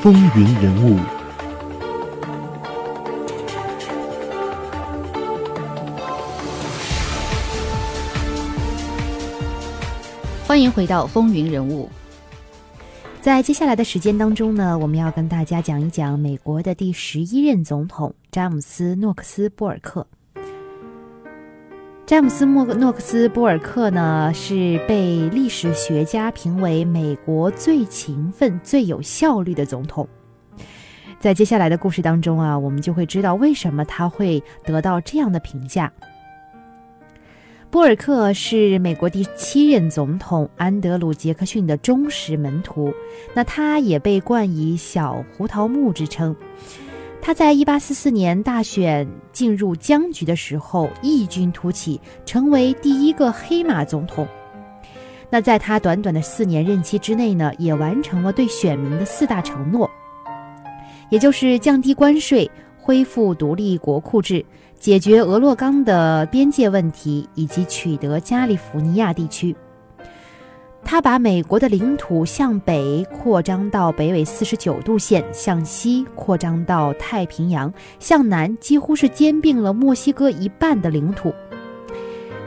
风云人物，欢迎回到风云人物。在接下来的时间当中呢，我们要跟大家讲一讲美国的第十一任总统詹姆斯·诺克斯·波尔克。詹姆斯·莫诺克斯·波尔克呢，是被历史学家评为美国最勤奋、最有效率的总统。在接下来的故事当中啊，我们就会知道为什么他会得到这样的评价。波尔克是美国第七任总统安德鲁·杰克逊的忠实门徒，那他也被冠以“小胡桃木”之称。他在一八四四年大选进入僵局的时候异军突起，成为第一个黑马总统。那在他短短的四年任期之内呢，也完成了对选民的四大承诺，也就是降低关税、恢复独立国库制、解决俄勒冈的边界问题以及取得加利福尼亚地区。他把美国的领土向北扩张到北纬四十九度线，向西扩张到太平洋，向南几乎是兼并了墨西哥一半的领土。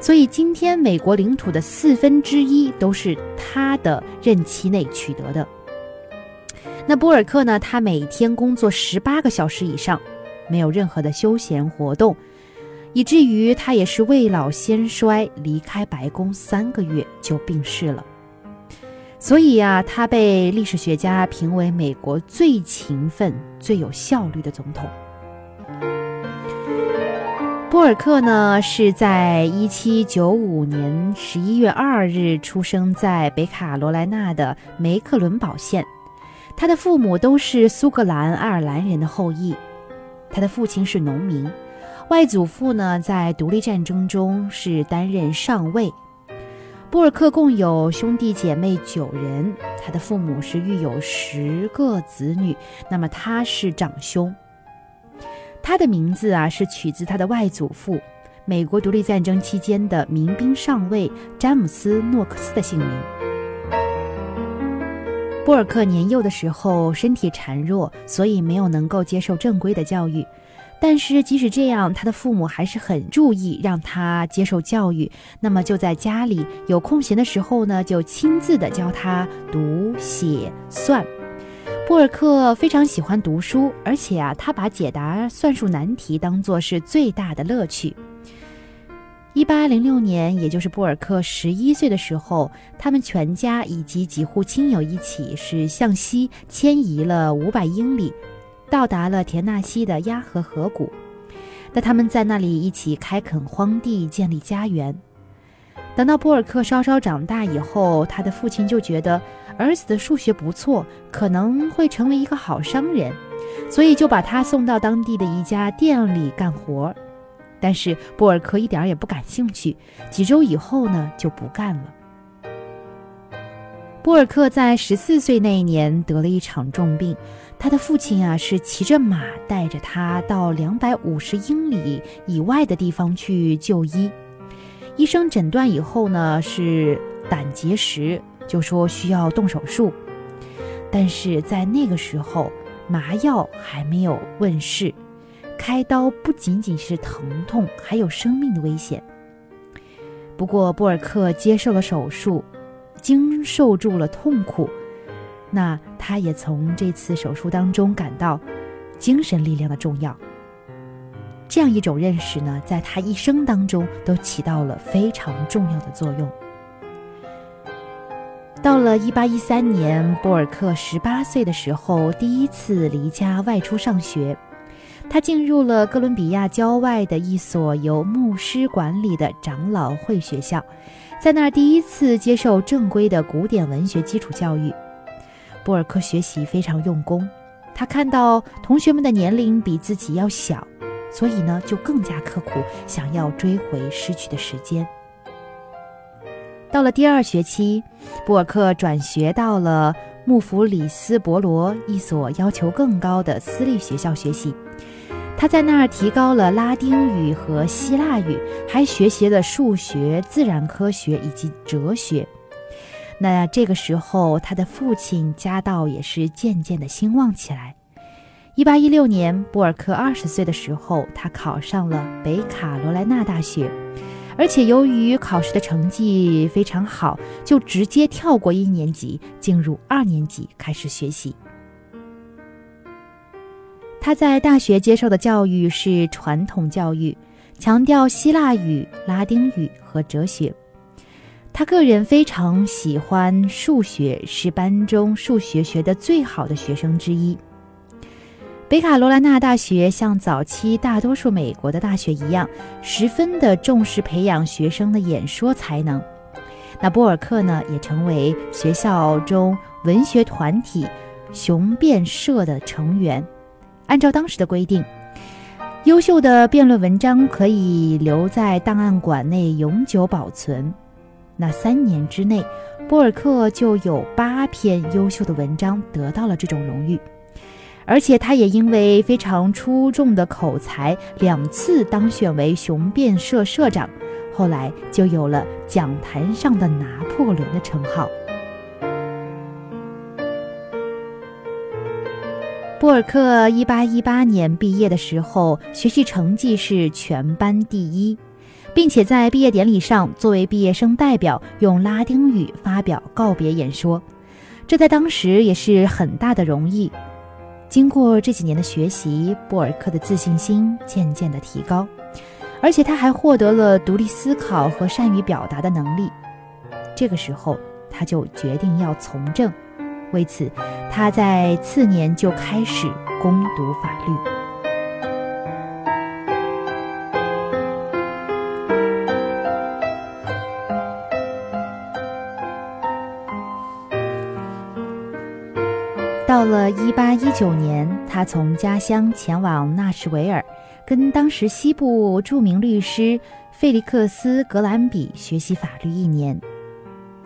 所以，今天美国领土的四分之一都是他的任期内取得的。那波尔克呢？他每天工作十八个小时以上，没有任何的休闲活动，以至于他也是未老先衰，离开白宫三个月就病逝了。所以呀，他被历史学家评为美国最勤奋、最有效率的总统。波尔克呢，是在一七九五年十一月二日出生在北卡罗来纳的梅克伦堡县，他的父母都是苏格兰爱尔兰人的后裔，他的父亲是农民，外祖父呢在独立战争中是担任上尉。波尔克共有兄弟姐妹九人，他的父母是育有十个子女，那么他是长兄。他的名字啊是取自他的外祖父，美国独立战争期间的民兵上尉詹姆斯·诺克斯的姓名。波尔克年幼的时候身体孱弱，所以没有能够接受正规的教育。但是即使这样，他的父母还是很注意让他接受教育。那么就在家里有空闲的时候呢，就亲自的教他读写算。波尔克非常喜欢读书，而且啊，他把解答算术难题当做是最大的乐趣。一八零六年，也就是波尔克十一岁的时候，他们全家以及几户亲友一起是向西迁移了五百英里。到达了田纳西的鸭河河谷，那他们在那里一起开垦荒地，建立家园。等到波尔克稍稍长大以后，他的父亲就觉得儿子的数学不错，可能会成为一个好商人，所以就把他送到当地的一家店里干活。但是波尔克一点也不感兴趣，几周以后呢就不干了。波尔克在十四岁那一年得了一场重病。他的父亲啊，是骑着马带着他到两百五十英里以外的地方去就医。医生诊断以后呢，是胆结石，就说需要动手术。但是在那个时候，麻药还没有问世，开刀不仅仅是疼痛，还有生命的危险。不过波尔克接受了手术，经受住了痛苦。那他也从这次手术当中感到精神力量的重要。这样一种认识呢，在他一生当中都起到了非常重要的作用。到了一八一三年，波尔克十八岁的时候，第一次离家外出上学，他进入了哥伦比亚郊外的一所由牧师管理的长老会学校，在那儿第一次接受正规的古典文学基础教育。布尔克学习非常用功，他看到同学们的年龄比自己要小，所以呢就更加刻苦，想要追回失去的时间。到了第二学期，布尔克转学到了穆弗里斯伯罗一所要求更高的私立学校学习，他在那儿提高了拉丁语和希腊语，还学习了数学、自然科学以及哲学。那这个时候，他的父亲家道也是渐渐的兴旺起来。一八一六年，波尔克二十岁的时候，他考上了北卡罗来纳大学，而且由于考试的成绩非常好，就直接跳过一年级，进入二年级开始学习。他在大学接受的教育是传统教育，强调希腊语、拉丁语和哲学。他个人非常喜欢数学，是班中数学学得最好的学生之一。北卡罗来纳大学像早期大多数美国的大学一样，十分的重视培养学生的演说才能。那波尔克呢，也成为学校中文学团体雄辩社的成员。按照当时的规定，优秀的辩论文章可以留在档案馆内永久保存。那三年之内，波尔克就有八篇优秀的文章得到了这种荣誉。而且他也因为非常出众的口才，两次当选为雄辩社社长，后来就有了“讲坛上的拿破仑”的称号。波尔克一八一八年毕业的时候，学习成绩是全班第一，并且在毕业典礼上作为毕业生代表，用拉丁语发表告别演说，这在当时也是很大的荣誉。经过这几年的学习，波尔克的自信心渐渐的提高，而且他还获得了独立思考和善于表达的能力。这个时候，他就决定要从政，为此，他在次年就开始攻读法律。到了一八一九年，他从家乡前往纳什维尔，跟当时西部著名律师费利克斯·格兰比学习法律一年。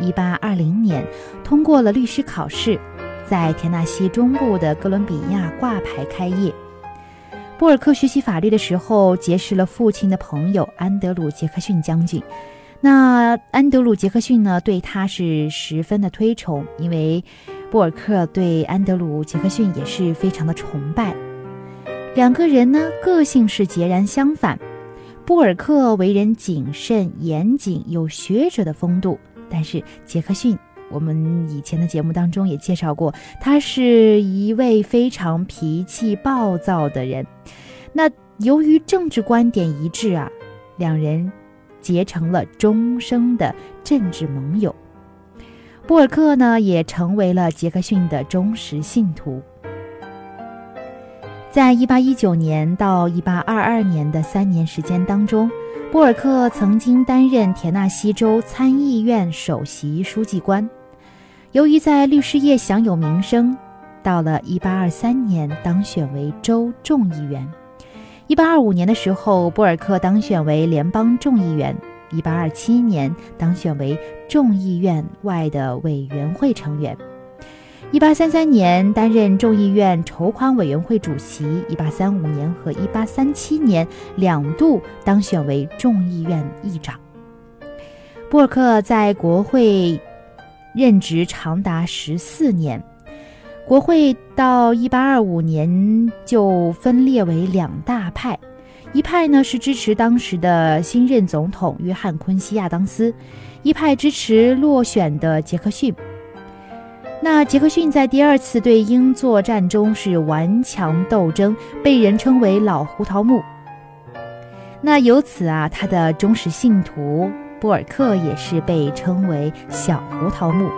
一八二零年，通过了律师考试，在田纳西中部的哥伦比亚挂牌开业。波尔克学习法律的时候，结识了父亲的朋友安德鲁·杰克逊将军。那安德鲁·杰克逊呢，对他是十分的推崇，因为。波尔克对安德鲁·杰克逊也是非常的崇拜，两个人呢个性是截然相反。波尔克为人谨慎严谨，有学者的风度，但是杰克逊，我们以前的节目当中也介绍过，他是一位非常脾气暴躁的人。那由于政治观点一致啊，两人结成了终生的政治盟友。波尔克呢，也成为了杰克逊的忠实信徒。在一八一九年到一八二二年的三年时间当中，波尔克曾经担任田纳西州参议院首席书记官。由于在律师业享有名声，到了一八二三年当选为州众议员。一八二五年的时候，波尔克当选为联邦众议员。一八二七年当选为众议院外的委员会成员，一八三三年担任众议院筹款委员会主席，一八三五年和一八三七年两度当选为众议院议长。布尔克在国会任职长达十四年，国会到一八二五年就分裂为两大派。一派呢是支持当时的新任总统约翰·昆西亚当斯，一派支持落选的杰克逊。那杰克逊在第二次对英作战中是顽强斗争，被人称为“老胡桃木”。那由此啊，他的忠实信徒波尔克也是被称为“小胡桃木”。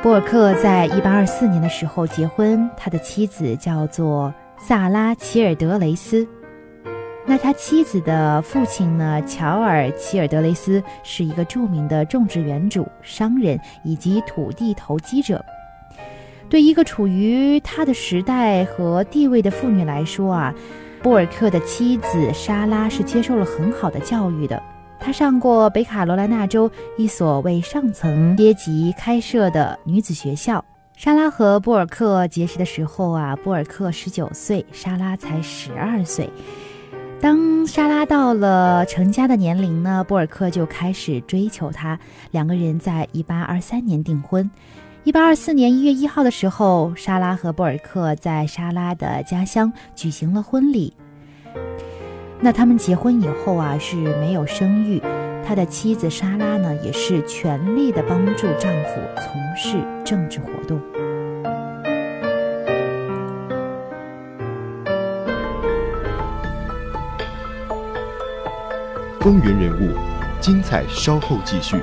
波尔克在一八二四年的时候结婚，他的妻子叫做萨拉·齐尔德雷斯。那他妻子的父亲呢，乔尔·齐尔德雷斯是一个著名的种植园主、商人以及土地投机者。对一个处于他的时代和地位的妇女来说啊，波尔克的妻子莎拉是接受了很好的教育的。她上过北卡罗来纳州一所为上层阶级开设的女子学校。莎拉和波尔克结识的时候啊，波尔克十九岁，莎拉才十二岁。当莎拉到了成家的年龄呢，波尔克就开始追求她。两个人在一八二三年订婚。一八二四年一月一号的时候，莎拉和波尔克在莎拉的家乡举行了婚礼。那他们结婚以后啊是没有生育，他的妻子莎拉呢也是全力的帮助丈夫从事政治活动。风云人物，精彩稍后继续。